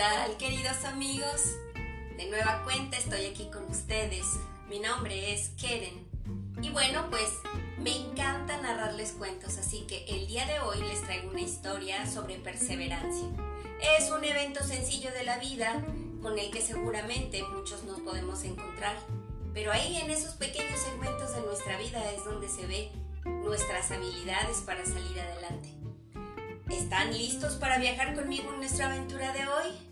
tal, queridos amigos? De nueva cuenta estoy aquí con ustedes. Mi nombre es Keren. Y bueno, pues me encanta narrarles cuentos, así que el día de hoy les traigo una historia sobre perseverancia. Es un evento sencillo de la vida con el que seguramente muchos nos podemos encontrar, pero ahí en esos pequeños segmentos de nuestra vida es donde se ve nuestras habilidades para salir adelante. ¿Están listos para viajar conmigo en nuestra aventura de hoy?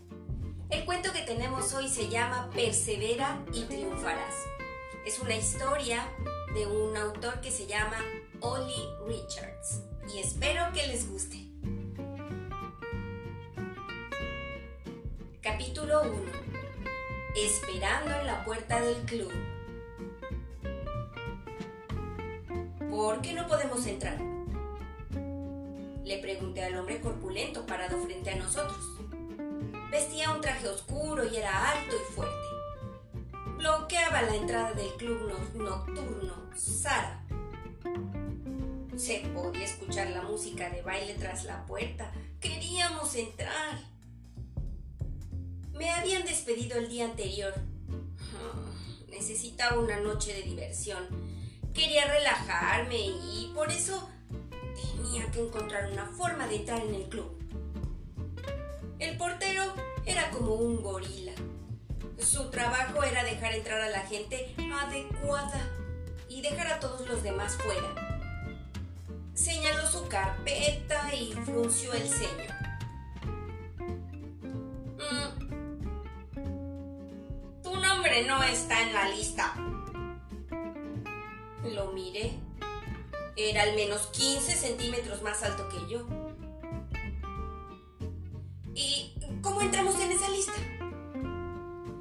El cuento que tenemos hoy se llama Persevera y triunfarás. Es una historia de un autor que se llama Ollie Richards y espero que les guste. Capítulo 1. Esperando en la puerta del club. ¿Por qué no podemos entrar? Le pregunté al hombre corpulento parado frente a nosotros. Vestía un traje oscuro y era alto y fuerte. Bloqueaba la entrada del club nocturno, Sara. Se podía escuchar la música de baile tras la puerta. Queríamos entrar. Me habían despedido el día anterior. Necesitaba una noche de diversión. Quería relajarme y por eso tenía que encontrar una forma de entrar en el club. El portero era como un gorila. Su trabajo era dejar entrar a la gente adecuada y dejar a todos los demás fuera. Señaló su carpeta y frunció el ceño. Mm. Tu nombre no está en la lista. Lo miré era al menos 15 centímetros más alto que yo. ¿Y cómo entramos en esa lista?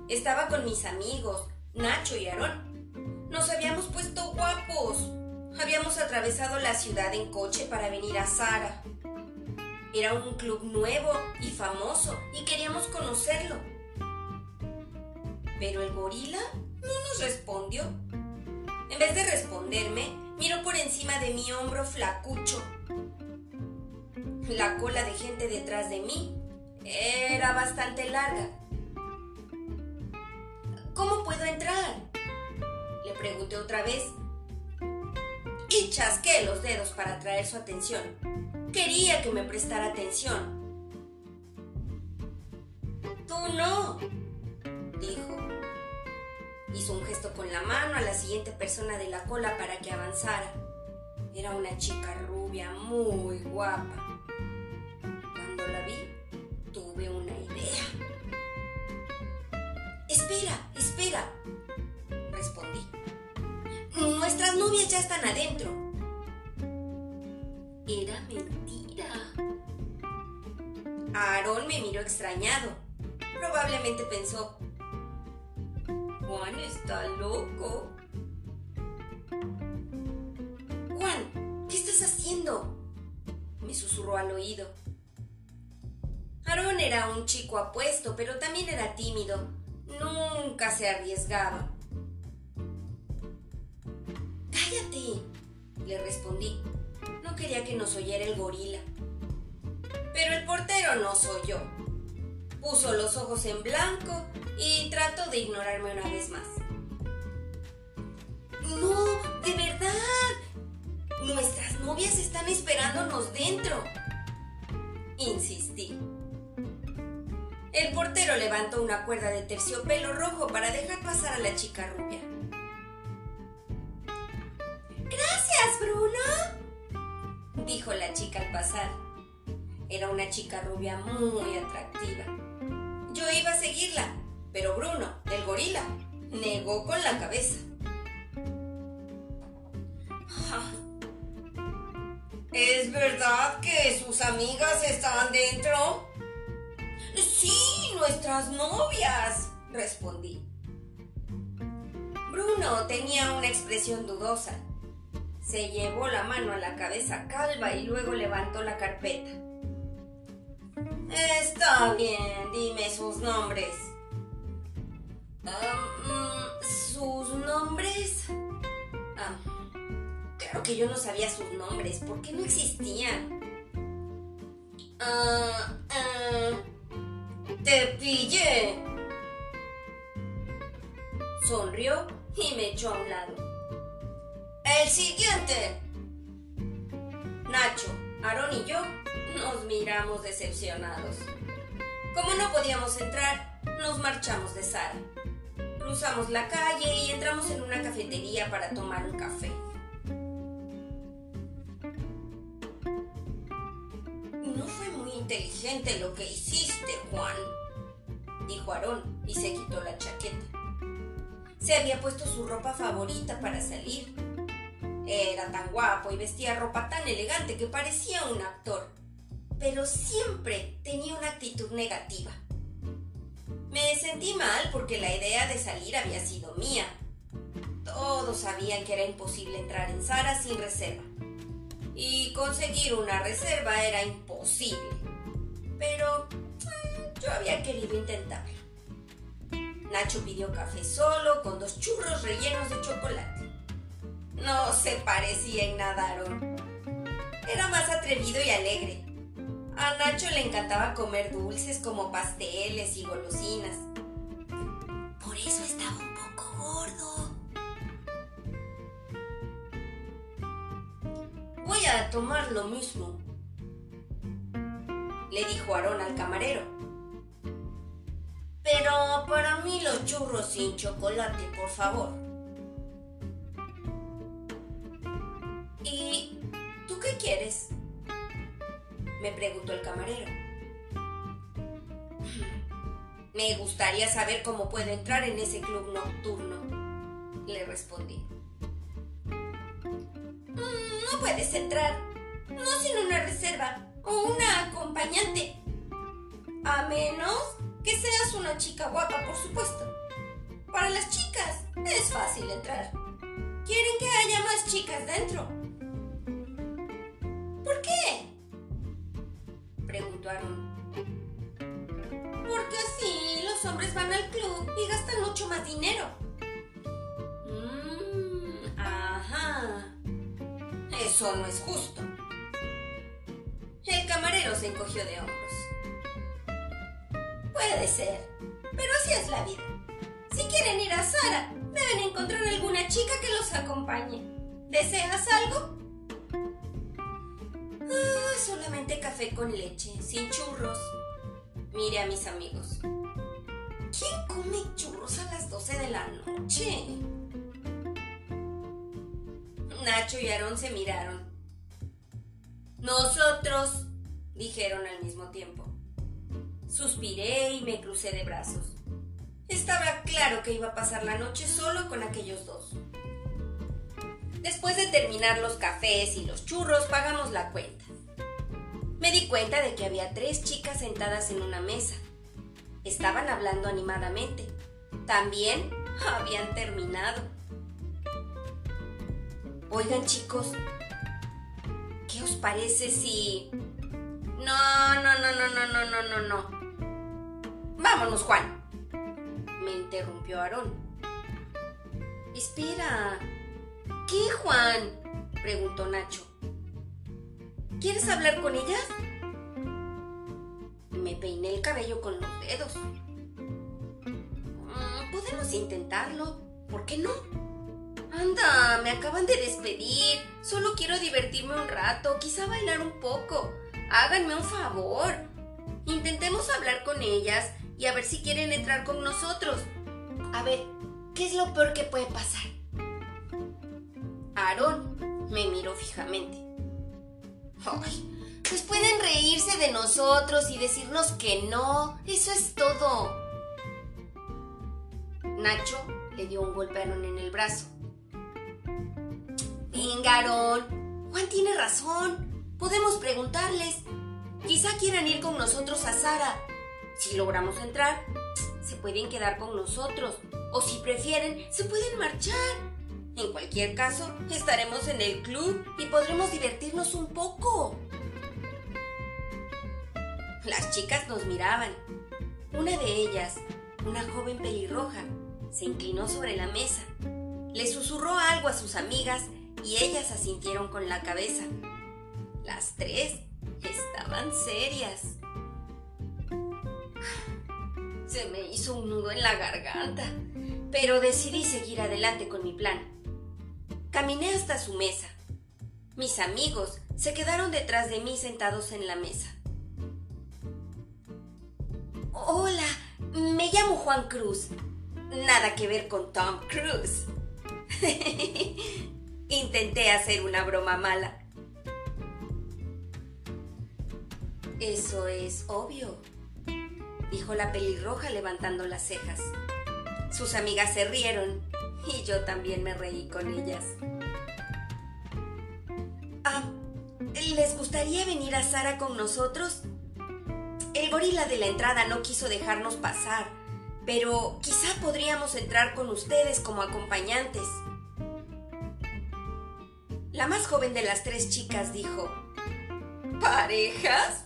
Estaba con mis amigos, Nacho y Aarón. Nos habíamos puesto guapos. Habíamos atravesado la ciudad en coche para venir a Sara. Era un club nuevo y famoso y queríamos conocerlo. Pero el gorila no nos respondió. En vez de responderme, Miro por encima de mi hombro flacucho. La cola de gente detrás de mí era bastante larga. ¿Cómo puedo entrar? Le pregunté otra vez y chasqué los dedos para atraer su atención. Quería que me prestara atención. Tú no, dijo. Hizo un gesto con la mano a la siguiente persona de la cola para que avanzara. Era una chica rubia muy guapa. Cuando la vi, tuve una idea. Espera, espera, respondí. Nuestras novias ya están adentro. Era mentira. Aarón me miró extrañado. Probablemente pensó, Juan está loco. Juan, ¿qué estás haciendo? Me susurró al oído. Aarón era un chico apuesto, pero también era tímido. Nunca se arriesgaba. Cállate, le respondí. No quería que nos oyera el gorila. Pero el portero nos oyó. Puso los ojos en blanco y trató de ignorarme una vez más. No, de verdad. Nuestras novias están esperándonos dentro. Insistí. El portero levantó una cuerda de terciopelo rojo para dejar pasar a la chica rubia. Gracias, Bruno, dijo la chica al pasar. Era una chica rubia muy atractiva. Yo iba a seguirla, pero Bruno, el gorila, negó con la cabeza. ¿Es verdad que sus amigas están dentro? Sí, nuestras novias, respondí. Bruno tenía una expresión dudosa. Se llevó la mano a la cabeza calva y luego levantó la carpeta. Está bien, dime sus nombres. Mm, ¿Sus nombres? Ah, claro que yo no sabía sus nombres, ¿por qué no existían? Ah, ah, ¡Te pillé! Sonrió y me echó a un lado. ¡El siguiente! Nacho, Aaron y yo nos miramos decepcionados. Como no podíamos entrar, nos marchamos de Sara. Cruzamos la calle y entramos en una cafetería para tomar un café. No fue muy inteligente lo que hiciste, Juan, dijo Aarón y se quitó la chaqueta. Se había puesto su ropa favorita para salir. Era tan guapo y vestía ropa tan elegante que parecía un actor, pero siempre tenía una actitud negativa. Me sentí mal porque la idea de salir había sido mía. Todos sabían que era imposible entrar en Sara sin reserva. Y conseguir una reserva era imposible. Pero eh, yo había querido intentarlo. Nacho pidió café solo con dos churros rellenos de chocolate. No se parecía en nada Era más atrevido y alegre. A Nacho le encantaba comer dulces como pasteles y golosinas. Por eso estaba Voy a tomar lo mismo, le dijo Aarón al camarero. Pero para mí los churros sin chocolate, por favor. ¿Y tú qué quieres? me preguntó el camarero. Me gustaría saber cómo puedo entrar en ese club nocturno, le respondí. No puedes entrar, no sin una reserva o una acompañante. A menos que seas una chica guapa, por supuesto. Para las chicas es fácil entrar. Quieren que haya más chicas dentro. ¿Por qué? Preguntaron. Porque así los hombres van al club y gastan mucho más dinero. Eso no es justo. El camarero se encogió de hombros. Puede ser, pero así es la vida. Si quieren ir a Sara, deben encontrar alguna chica que los acompañe. ¿Deseas algo? Ah, solamente café con leche, sin churros. Mire a mis amigos. ¿Quién come churros a las 12 de la noche? Nacho y Aarón se miraron. Nosotros, dijeron al mismo tiempo. Suspiré y me crucé de brazos. Estaba claro que iba a pasar la noche solo con aquellos dos. Después de terminar los cafés y los churros, pagamos la cuenta. Me di cuenta de que había tres chicas sentadas en una mesa. Estaban hablando animadamente. También habían terminado. Oigan chicos, ¿qué os parece si... No, no, no, no, no, no, no, no, no. Vámonos, Juan. Me interrumpió Aarón. Espera, ¿Qué, Juan? preguntó Nacho. ¿Quieres hablar con ellas? Me peiné el cabello con los dedos. Mm, podemos intentarlo. ¿Por qué no? Anda, me acaban de despedir. Solo quiero divertirme un rato, quizá bailar un poco. Háganme un favor. Intentemos hablar con ellas y a ver si quieren entrar con nosotros. A ver, ¿qué es lo peor que puede pasar? Aarón me miró fijamente. Ay, pues pueden reírse de nosotros y decirnos que no. Eso es todo. Nacho le dio un golpe a Aarón en el brazo. Venga, Aarón. Juan tiene razón. Podemos preguntarles. Quizá quieran ir con nosotros a Sara. Si logramos entrar, se pueden quedar con nosotros. O si prefieren, se pueden marchar. En cualquier caso, estaremos en el club y podremos divertirnos un poco. Las chicas nos miraban. Una de ellas, una joven pelirroja, se inclinó sobre la mesa. Le susurró algo a sus amigas y ellas asintieron con la cabeza. Las tres estaban serias. Se me hizo un nudo en la garganta, pero decidí seguir adelante con mi plan. Caminé hasta su mesa. Mis amigos se quedaron detrás de mí sentados en la mesa. Hola, me llamo Juan Cruz. Nada que ver con Tom Cruise. Intenté hacer una broma mala. Eso es obvio, dijo la pelirroja levantando las cejas. Sus amigas se rieron y yo también me reí con ellas. Ah, ¿les gustaría venir a Sara con nosotros? El gorila de la entrada no quiso dejarnos pasar, pero quizá podríamos entrar con ustedes como acompañantes. La más joven de las tres chicas dijo, ¿Parejas?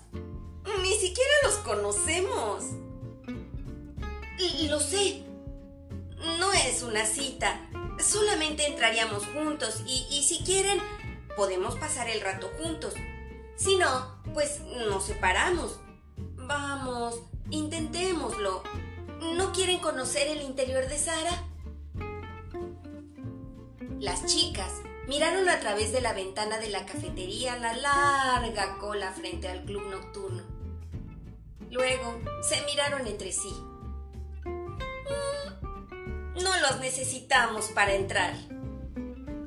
Ni siquiera los conocemos. Lo sé. No es una cita. Solamente entraríamos juntos y, y si quieren, podemos pasar el rato juntos. Si no, pues nos separamos. Vamos, intentémoslo. ¿No quieren conocer el interior de Sara? Las chicas miraron a través de la ventana de la cafetería la larga cola frente al club nocturno. Luego se miraron entre sí. Mm, no los necesitamos para entrar,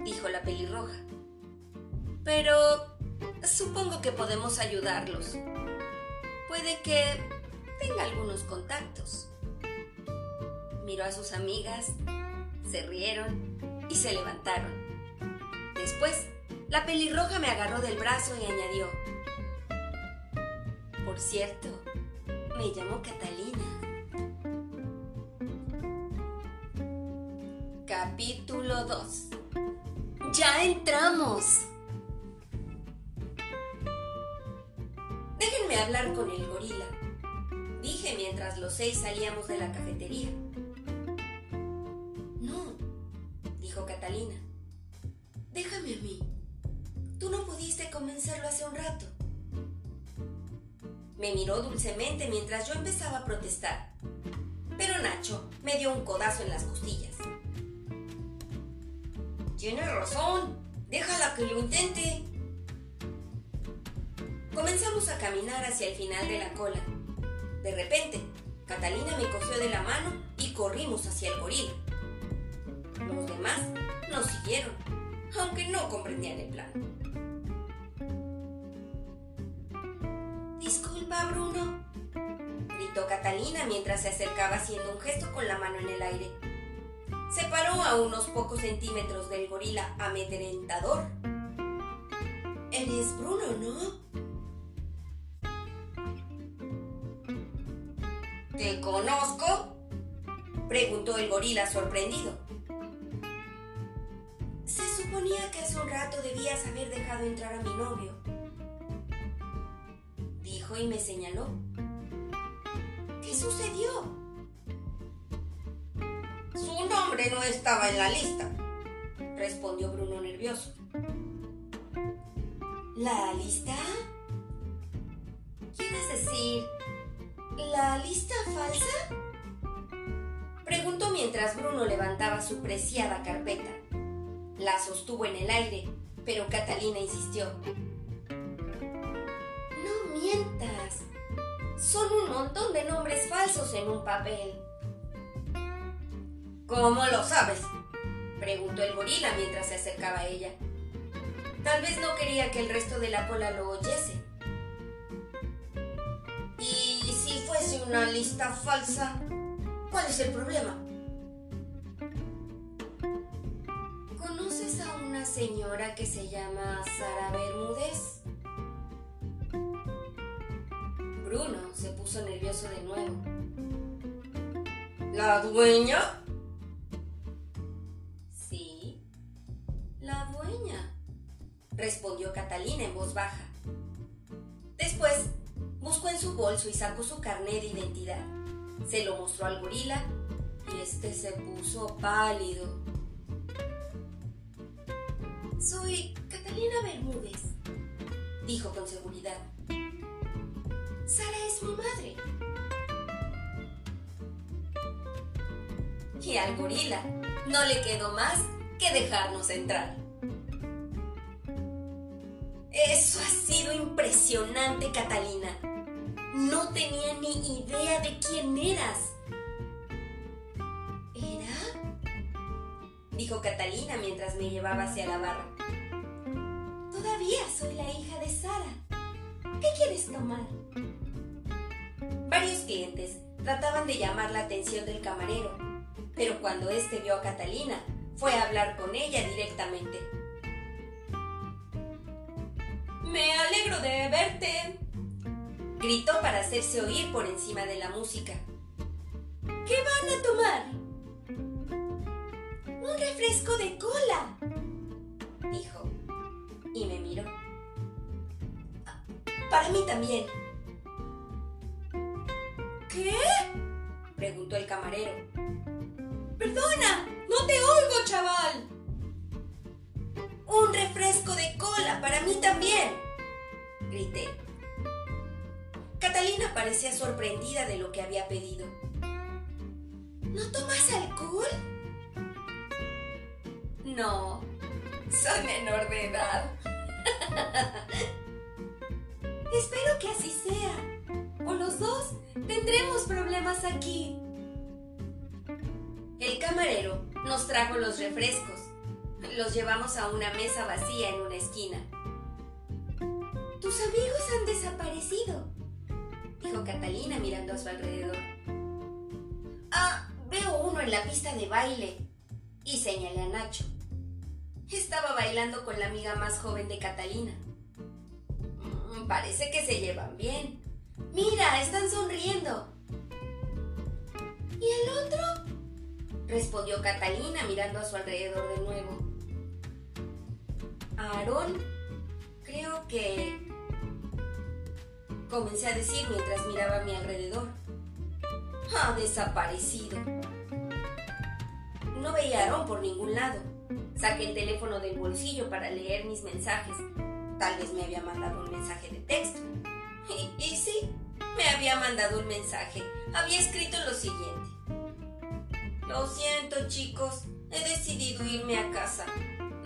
dijo la pelirroja. Pero supongo que podemos ayudarlos. Puede que tenga algunos contactos. Miró a sus amigas, se rieron y se levantaron. Después, la pelirroja me agarró del brazo y añadió, por cierto, me llamo Catalina. Capítulo 2. Ya entramos. Déjenme hablar con el gorila, dije mientras los seis salíamos de la cafetería. No, dijo Catalina. Hace un rato. Me miró dulcemente mientras yo empezaba a protestar. Pero Nacho me dio un codazo en las costillas. Tienes razón. Déjala que lo intente. Comenzamos a caminar hacia el final de la cola. De repente, Catalina me cogió de la mano y corrimos hacia el gorila. Los demás nos siguieron, aunque no comprendían el plan. Disculpa, Bruno, gritó Catalina mientras se acercaba haciendo un gesto con la mano en el aire. Se paró a unos pocos centímetros del gorila amedrentador. Eres Bruno, ¿no? ¿Te conozco? preguntó el gorila sorprendido. Se suponía que hace un rato debías haber dejado entrar a mi novio, y me señaló. ¿Qué sucedió? Su nombre no estaba en la lista, respondió Bruno nervioso. ¿La lista? ¿Quieres decir ¿La lista falsa? Preguntó mientras Bruno levantaba su preciada carpeta. La sostuvo en el aire, pero Catalina insistió. Mientas. Son un montón de nombres falsos en un papel. ¿Cómo lo sabes? Preguntó el gorila mientras se acercaba a ella. Tal vez no quería que el resto de la cola lo oyese. una lista falsa, ¿cuál es el problema? ¿Conoces a una señora que se llama Sara Bermúdez? De nuevo. ¿La dueña? Sí, la dueña, respondió Catalina en voz baja. Después Buscó en su bolso y sacó su carnet de identidad. Se lo mostró al gorila y este se puso pálido. Soy Catalina Bermúdez, dijo con seguridad. Sara es mi madre. Y al gorila no le quedó más que dejarnos entrar. Eso ha sido impresionante, Catalina. No tenía ni idea de quién eras. ¿Era? Dijo Catalina mientras me llevaba hacia la barra. Todavía soy la hija de Sara. ¿Qué quieres tomar? Varios clientes trataban de llamar la atención del camarero, pero cuando éste vio a Catalina, fue a hablar con ella directamente. Me alegro de verte, gritó para hacerse oír por encima de la música. ¿Qué van a tomar? Un refresco de cola, dijo, y me miró. Para mí también. ¿Qué? preguntó el camarero. Perdona, no te oigo, chaval. Un refresco de cola para mí también, grité. Catalina parecía sorprendida de lo que había pedido. ¿No tomas alcohol? No, soy menor de edad. Espero que así sea. O los dos tendremos problemas aquí. El camarero nos trajo los refrescos. Los llevamos a una mesa vacía en una esquina. Tus amigos han desaparecido, dijo Catalina mirando a su alrededor. Ah, veo uno en la pista de baile. Y señalé a Nacho. Estaba bailando con la amiga más joven de Catalina. Mm, parece que se llevan bien. Mira, están sonriendo. ¿Y el otro? Respondió Catalina mirando a su alrededor de nuevo. Aarón, creo que... Comencé a decir mientras miraba a mi alrededor. Ha desaparecido. No veía a Aarón por ningún lado. Saqué el teléfono del bolsillo para leer mis mensajes. Tal vez me había mandado un mensaje de texto. Y, y sí, me había mandado un mensaje. Había escrito lo siguiente. Lo siento chicos, he decidido irme a casa.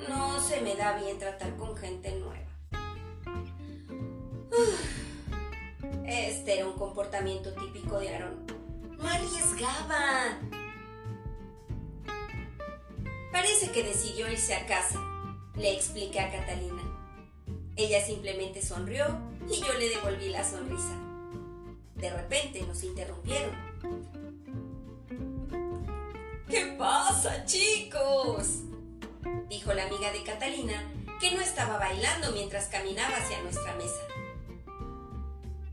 No se me da bien tratar con gente nueva. Este era un comportamiento típico de Aaron. No arriesgaba. Parece que decidió irse a casa, le expliqué a Catalina. Ella simplemente sonrió y yo le devolví la sonrisa. De repente nos interrumpieron. ¿Qué pasa, chicos? dijo la amiga de Catalina, que no estaba bailando mientras caminaba hacia nuestra mesa.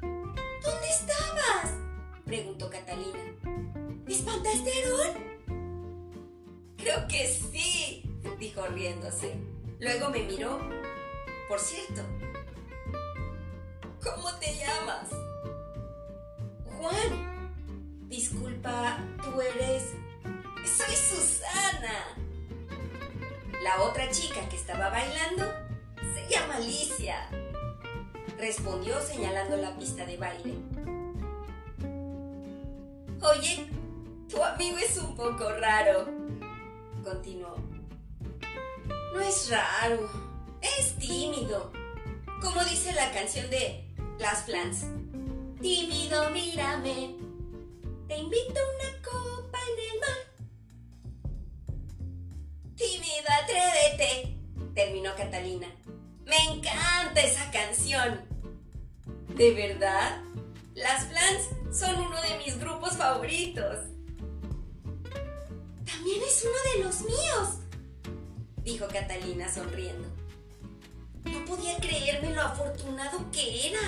¿Dónde estabas? preguntó Catalina. ¿Espantaste a Aaron? Creo que sí, dijo riéndose. Luego me miró. Por cierto, ¿cómo te llamas? Juan. Disculpa, tú eres... Soy Susana. La otra chica que estaba bailando se llama Alicia, respondió señalando la pista de baile. Oye, tu amigo es un poco raro, continuó. No es raro, es tímido, como dice la canción de Las Flans. Tímido, mírame, te invito a una copa en el mar. Tímido, atrévete, terminó Catalina. Me encanta esa canción. ¿De verdad? Las Flans son uno de mis grupos favoritos. También es uno de los míos, dijo Catalina sonriendo. No podía creerme lo afortunado que era.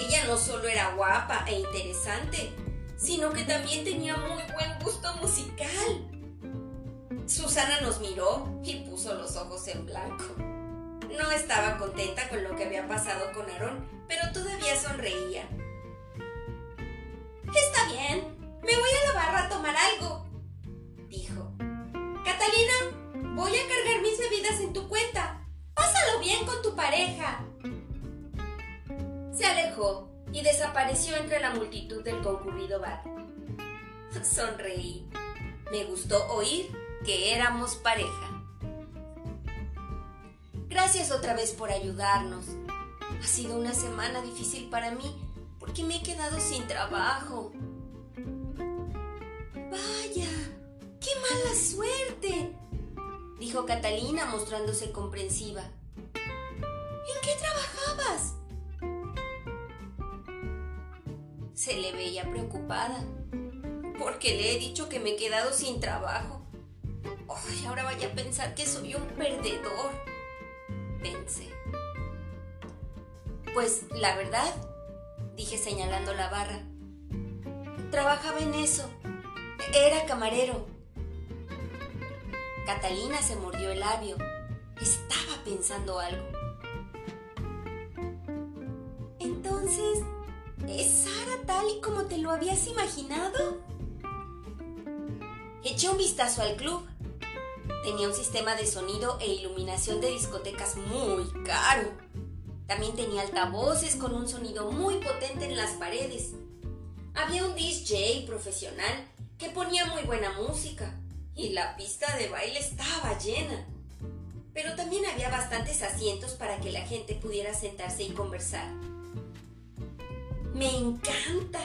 Ella no solo era guapa e interesante, sino que también tenía muy buen gusto musical. Susana nos miró y puso los ojos en blanco. No estaba contenta con lo que había pasado con Aarón, pero todavía sonreía. Está bien, me voy a la barra a tomar algo, dijo. Catalina, voy a cargar mis bebidas en tu cuenta. Pásalo bien con tu pareja. Se alejó y desapareció entre la multitud del concurrido bar. Sonreí. Me gustó oír que éramos pareja. Gracias otra vez por ayudarnos. Ha sido una semana difícil para mí porque me he quedado sin trabajo. Vaya, qué mala suerte, dijo Catalina mostrándose comprensiva. ¿En qué trabajabas? Se le veía preocupada, porque le he dicho que me he quedado sin trabajo. Ahora vaya a pensar que soy un perdedor, pensé. Pues la verdad, dije señalando la barra, trabajaba en eso. Era camarero. Catalina se mordió el labio. Estaba pensando algo. Entonces, ¿es Sara tal y como te lo habías imaginado? Eché un vistazo al club. Tenía un sistema de sonido e iluminación de discotecas muy caro. También tenía altavoces con un sonido muy potente en las paredes. Había un DJ profesional que ponía muy buena música y la pista de baile estaba llena. Pero también había bastantes asientos para que la gente pudiera sentarse y conversar. Me encanta.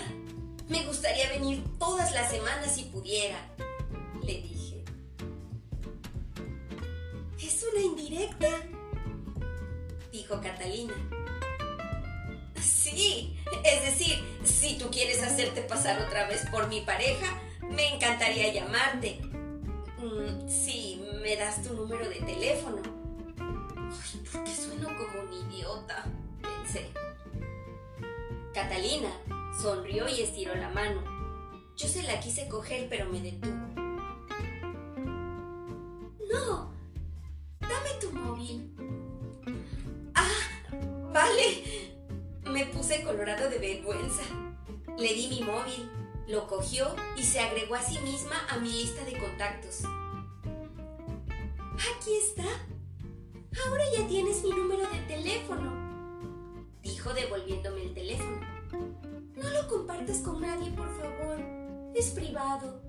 Me gustaría venir todas las semanas si pudiera, le dije. Indirecta, dijo Catalina. Sí, es decir, si tú quieres hacerte pasar otra vez por mi pareja, me encantaría llamarte. Mm, si me das tu número de teléfono. Ay, ¿por qué sueno como un idiota? Pensé. Catalina sonrió y estiró la mano. Yo se la quise coger, pero me detuvo. No, móvil. Ah, vale. Me puse colorado de vergüenza. Le di mi móvil lo cogió y se agregó a sí misma a mi lista de contactos. Aquí está. Ahora ya tienes mi número de teléfono, dijo devolviéndome el teléfono. No lo compartas con nadie, por favor. Es privado.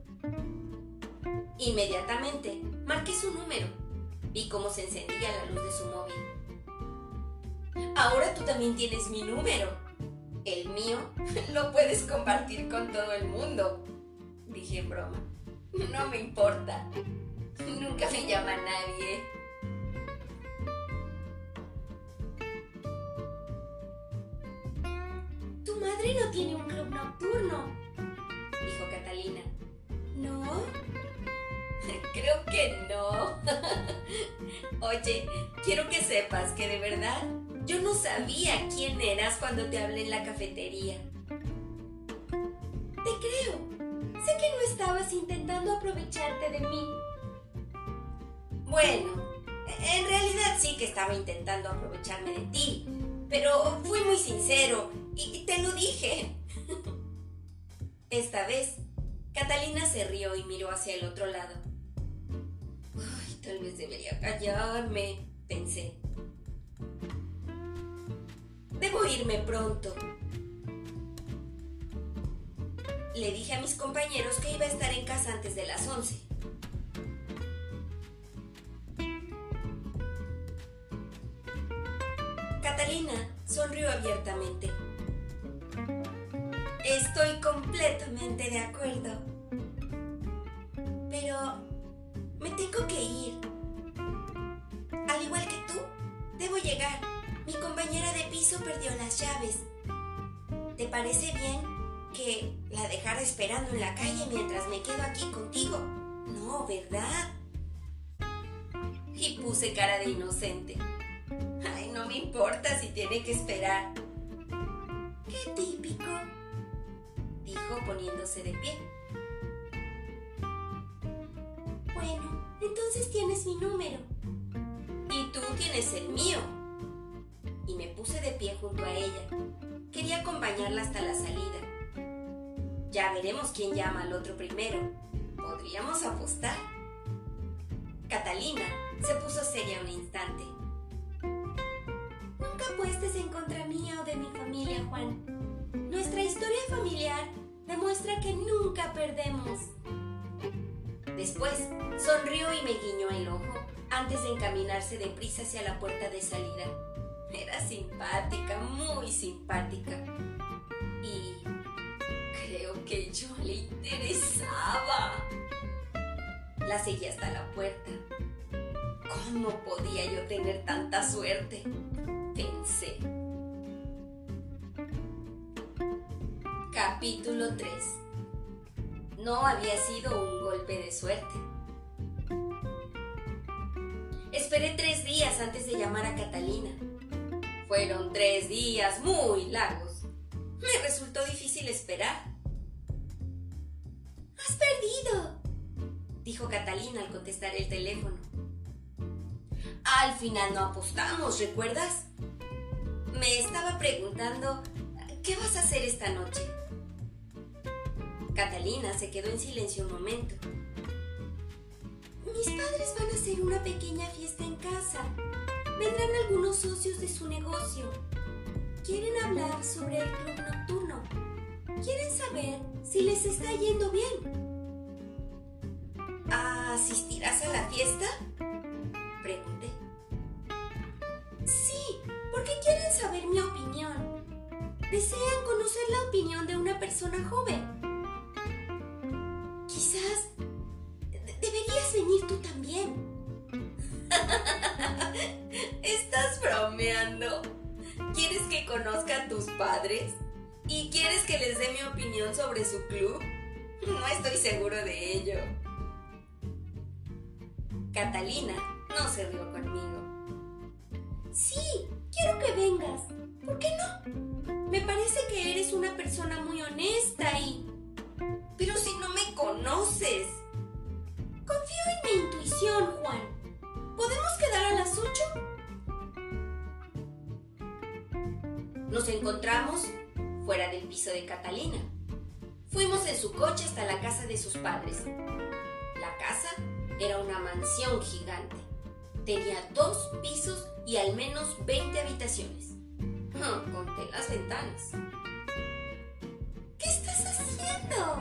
Inmediatamente marqué su número. Vi cómo se encendía la luz de su móvil. Ahora tú también tienes mi número, el mío lo puedes compartir con todo el mundo, dije en broma. No me importa. Nunca me llama nadie. Tu madre no tiene un club nocturno, dijo Catalina. ¿No? Creo que no. Oye, quiero que sepas que de verdad yo no sabía quién eras cuando te hablé en la cafetería. Te creo. Sé que no estabas intentando aprovecharte de mí. Bueno, en realidad sí que estaba intentando aprovecharme de ti, pero fui muy sincero y te lo dije. Esta vez, Catalina se rió y miró hacia el otro lado. Tal vez debería callarme, pensé. Debo irme pronto. Le dije a mis compañeros que iba a estar en casa antes de las 11. Catalina sonrió abiertamente. Estoy completamente de acuerdo. Pero me tengo que ir. Al igual que tú, debo llegar. Mi compañera de piso perdió las llaves. ¿Te parece bien que la dejara esperando en la calle mientras me quedo aquí contigo? No, ¿verdad? Y puse cara de inocente. Ay, no me importa si tiene que esperar. Qué típico, dijo poniéndose de pie. Bueno, entonces tienes mi número. Y tú tienes el mío y me puse de pie junto a ella. Quería acompañarla hasta la salida. Ya veremos quién llama al otro primero. Podríamos apostar. Catalina se puso seria un instante. Nunca apuestes en contra mía o de mi familia, Juan. Nuestra historia familiar demuestra que nunca perdemos. Después, sonrió y me guiñó el ojo antes de encaminarse deprisa hacia la puerta de salida. Era simpática, muy simpática. Y creo que yo le interesaba. La seguí hasta la puerta. ¿Cómo podía yo tener tanta suerte? Pensé. Capítulo 3 No había sido un golpe de suerte. Esperé tres días antes de llamar a Catalina. Fueron tres días muy largos. Me resultó difícil esperar. ¡Has perdido! dijo Catalina al contestar el teléfono. Al final no apostamos, ¿recuerdas? Me estaba preguntando, ¿qué vas a hacer esta noche? Catalina se quedó en silencio un momento. Mis padres van a hacer una pequeña fiesta en casa. Vendrán algunos socios de su negocio. Quieren hablar sobre el club nocturno. Quieren saber si les está yendo bien. ¿Asistirás a la fiesta? Pregunté. Sí, porque quieren saber mi opinión. Desean conocer la opinión de una persona joven. Conozca a tus padres? ¿Y quieres que les dé mi opinión sobre su club? No estoy seguro de ello. Catalina no se rió conmigo. Sí, quiero que vengas. ¿Por qué no? Me parece que eres una persona muy honesta y... Pero si no me conoces. Confío en mi intuición, Juan. ¿Podemos quedar a las ocho? Nos encontramos fuera del piso de Catalina. Fuimos en su coche hasta la casa de sus padres. La casa era una mansión gigante. Tenía dos pisos y al menos 20 habitaciones. conté las ventanas. ¿Qué estás haciendo?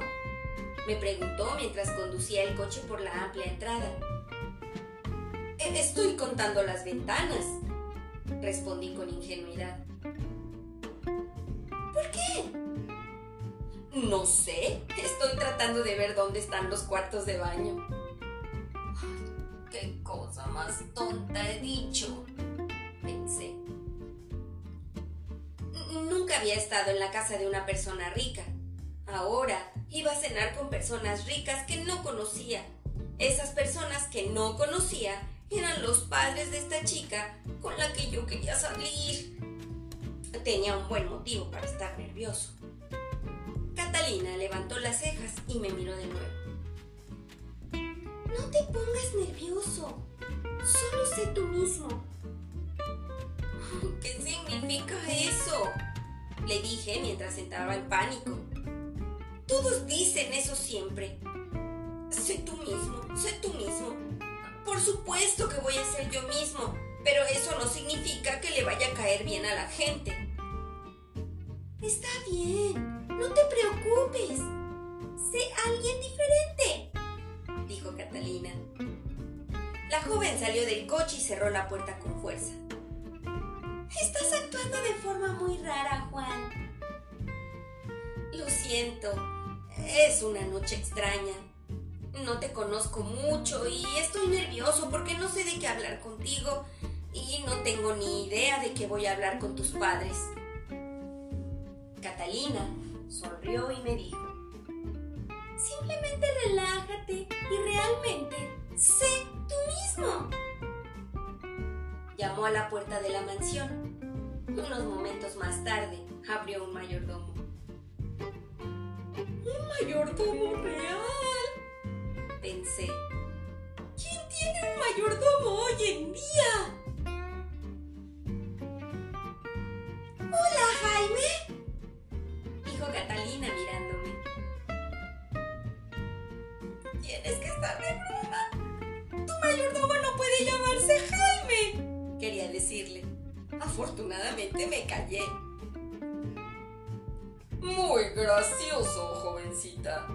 Me preguntó mientras conducía el coche por la amplia entrada. E-, estoy contando las ventanas, respondí con ingenuidad. No sé, estoy tratando de ver dónde están los cuartos de baño. ¡Qué cosa más tonta he dicho! Pensé. Nunca había estado en la casa de una persona rica. Ahora iba a cenar con personas ricas que no conocía. Esas personas que no conocía eran los padres de esta chica con la que yo quería salir. Tenía un buen motivo para estar nervioso. Catalina levantó las cejas y me miró de nuevo. No te pongas nervioso. Solo sé tú mismo. ¿Qué significa eso? Le dije mientras entraba en pánico. Todos dicen eso siempre. Sé tú mismo, sé tú mismo. Por supuesto que voy a ser yo mismo, pero eso no significa que le vaya a caer bien a la gente. Está bien, no te preocupes. Sé alguien diferente dijo Catalina. La joven salió del coche y cerró la puerta con fuerza. Estás actuando de forma muy rara, Juan. Lo siento, es una noche extraña. No te conozco mucho y estoy nervioso porque no sé de qué hablar contigo y no tengo ni idea de qué voy a hablar con tus padres. Catalina sonrió y me dijo, Simplemente relájate y realmente sé tú mismo. Llamó a la puerta de la mansión. Unos momentos más tarde abrió un mayordomo. ¿Un mayordomo real? Pensé. ¿Quién tiene un mayordomo hoy en día? Hola, Jaime. Catalina mirándome. Tienes que estar de broma. Tu mayordomo no puede llamarse Jaime. Quería decirle. Afortunadamente me callé. Muy gracioso, jovencita.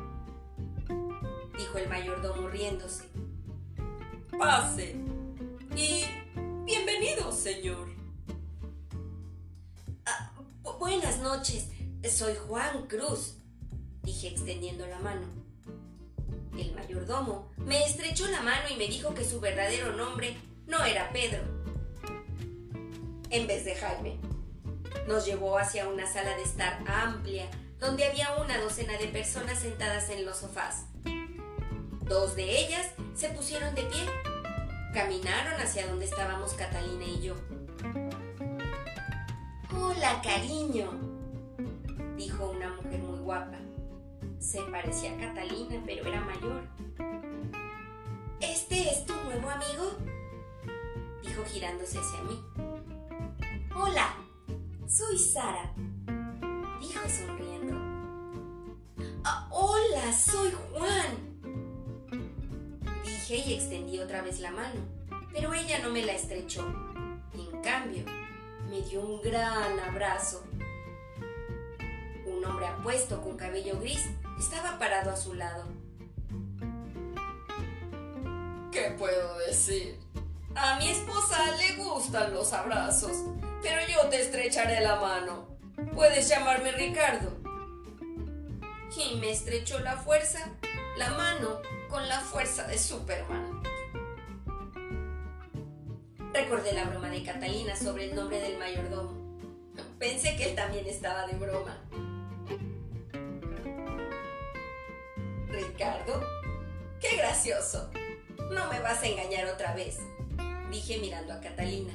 dijo el mayordomo riéndose. Pase. Y bienvenido, señor. Ah, buenas noches. Soy Juan Cruz, dije extendiendo la mano. El mayordomo me estrechó la mano y me dijo que su verdadero nombre no era Pedro. En vez de Jaime, nos llevó hacia una sala de estar amplia, donde había una docena de personas sentadas en los sofás. Dos de ellas se pusieron de pie. Caminaron hacia donde estábamos Catalina y yo. Hola, cariño, dijo una mujer muy guapa. Se parecía a Catalina, pero era mayor. ¿Este es tu nuevo amigo? dijo girándose hacia mí. Hola, soy Sara, dijo sonriendo. Ah, hola, soy Juan, dije y extendí otra vez la mano, pero ella no me la estrechó. En cambio, me dio un gran abrazo. Un hombre apuesto con cabello gris estaba parado a su lado. ¿Qué puedo decir? A mi esposa le gustan los abrazos, pero yo te estrecharé la mano. Puedes llamarme Ricardo. Y me estrechó la fuerza, la mano, con la fuerza de Superman. Recordé la broma de Catalina sobre el nombre del mayordomo. Pensé que él también estaba de broma. Ricardo, qué gracioso. No me vas a engañar otra vez, dije mirando a Catalina.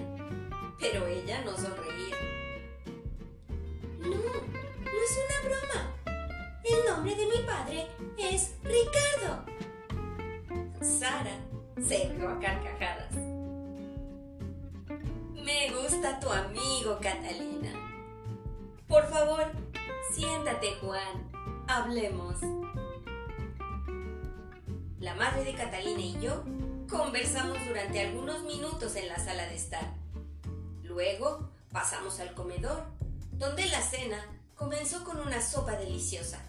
Pero ella no sonreía. No, no es una broma. El nombre de mi padre es Ricardo. Sara se rió a carcajadas. Me gusta tu amigo, Catalina. Por favor, siéntate, Juan. Hablemos. La madre de Catalina y yo conversamos durante algunos minutos en la sala de estar. Luego pasamos al comedor, donde la cena comenzó con una sopa deliciosa.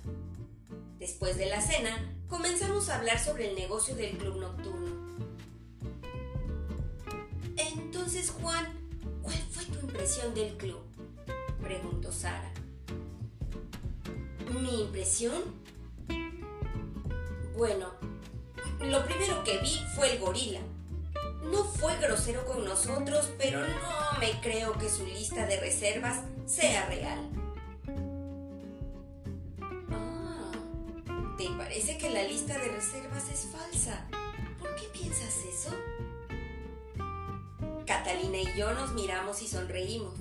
Después de la cena, comenzamos a hablar sobre el negocio del club nocturno. Entonces, Juan, ¿cuál fue tu impresión del club? preguntó Sara. ¿Mi impresión? Bueno, lo primero que vi fue el gorila. No fue grosero con nosotros, pero no me creo que su lista de reservas sea real. Ah, ¿te parece que la lista de reservas es falsa? ¿Por qué piensas eso? Catalina y yo nos miramos y sonreímos.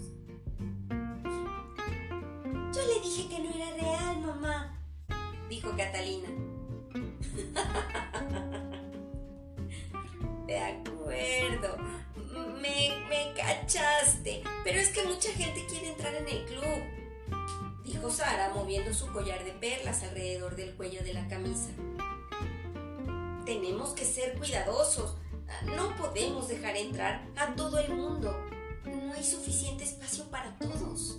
Yo le dije que no era real, mamá, dijo Catalina. De acuerdo, me, me cachaste, pero es que mucha gente quiere entrar en el club, dijo Sara moviendo su collar de perlas alrededor del cuello de la camisa. Tenemos que ser cuidadosos, no podemos dejar entrar a todo el mundo, no hay suficiente espacio para todos.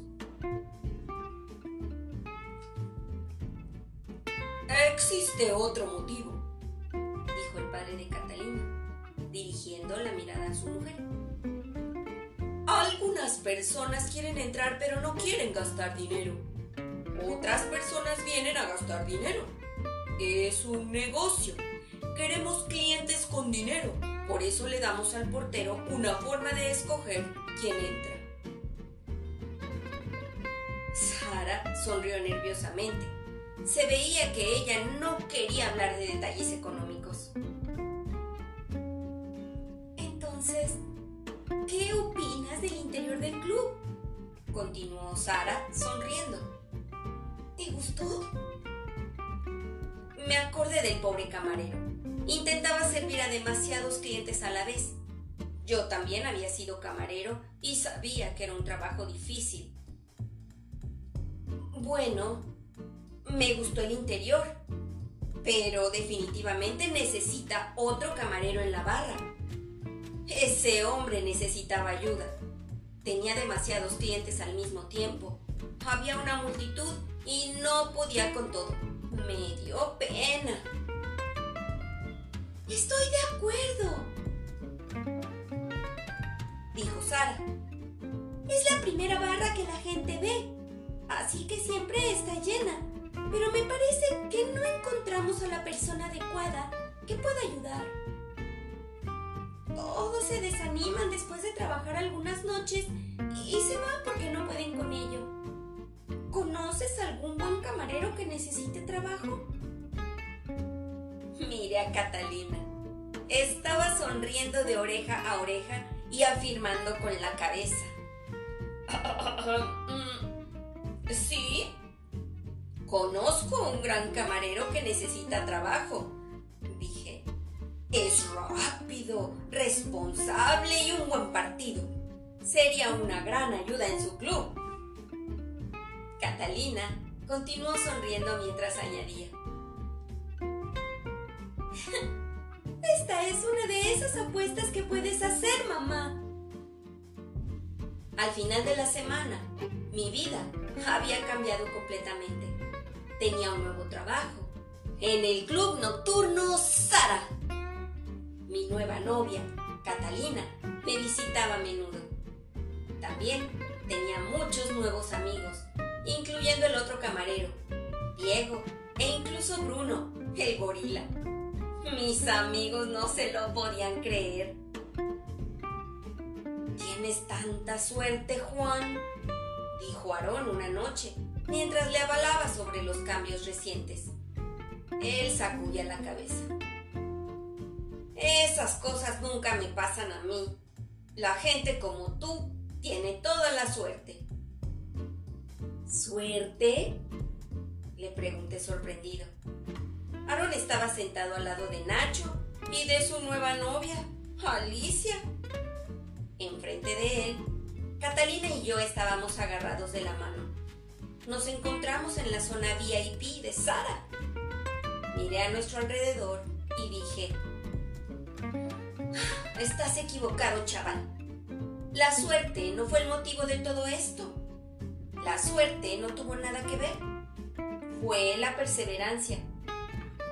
Existe otro motivo, dijo el padre de Catalina, dirigiendo la mirada a su mujer. Algunas personas quieren entrar pero no quieren gastar dinero. Otras personas vienen a gastar dinero. Es un negocio. Queremos clientes con dinero. Por eso le damos al portero una forma de escoger quién entra. Sara sonrió nerviosamente se veía que ella no quería hablar de detalles económicos. Entonces, ¿qué opinas del interior del club? Continuó Sara sonriendo. ¿Te gustó? Me acordé del pobre camarero. Intentaba servir a demasiados clientes a la vez. Yo también había sido camarero y sabía que era un trabajo difícil. Bueno, me gustó el interior, pero definitivamente necesita otro camarero en la barra. Ese hombre necesitaba ayuda. Tenía demasiados clientes al mismo tiempo. Había una multitud y no podía con todo. Me dio pena. Estoy de acuerdo, dijo Sara. Es la primera barra que la gente ve, así que siempre está llena. Pero me parece que no encontramos a la persona adecuada que pueda ayudar. Todos se desaniman después de trabajar algunas noches y se van porque no pueden con ello. ¿Conoces algún buen camarero que necesite trabajo? Mire a Catalina. Estaba sonriendo de oreja a oreja y afirmando con la cabeza. Mm, sí, conozco un gran camarero que necesita trabajo, dije. Es rápido, responsable y un buen partido. Sería una gran ayuda en su club. Catalina continuó sonriendo mientras añadía. Esta es una de esas apuestas que puedes hacer, mamá. Al final de la semana, mi vida había cambiado completamente. Tenía un nuevo trabajo. En el club nocturno Sara. Mi nueva novia, Catalina, me visitaba a menudo. También tenía muchos nuevos amigos, incluyendo el otro camarero, Diego, e incluso Bruno, el gorila. Mis amigos no se lo podían creer. Tienes tanta suerte, Juan, dijo Aarón una noche, mientras le avalaba sobre los cambios recientes. Él sacudía la cabeza. Esas cosas nunca me pasan a mí. La gente como tú tiene toda la suerte. ¿Suerte? Le pregunté sorprendido. Aaron estaba sentado al lado de Nacho y de su nueva novia, Alicia. Enfrente de él, Catalina y yo estábamos agarrados de la mano. Nos encontramos en la zona VIP de Sara. Miré a nuestro alrededor y dije, estás equivocado, chaval. La suerte no fue el motivo de todo esto. La suerte no tuvo nada que ver. Fue la perseverancia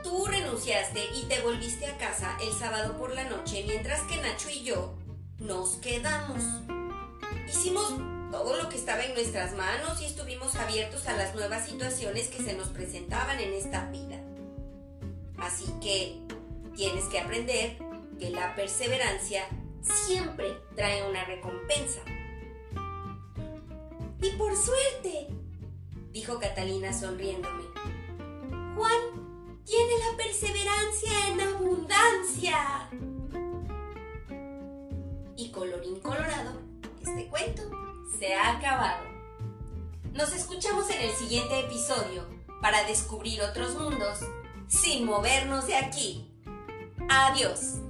Tú renunciaste y te volviste a casa el sábado por la noche mientras que Nacho y yo nos quedamos. Hicimos todo lo que estaba en nuestras manos y estuvimos abiertos a las nuevas situaciones que se nos presentaban en esta vida. Así que tienes que aprender que la perseverancia siempre trae una recompensa. Y por suerte, dijo Catalina sonriéndome. Juan tiene la perseverancia en abundancia. Y colorín colorado, este cuento se ha acabado. Nos escuchamos en el siguiente episodio para descubrir otros mundos sin movernos de aquí. Adiós.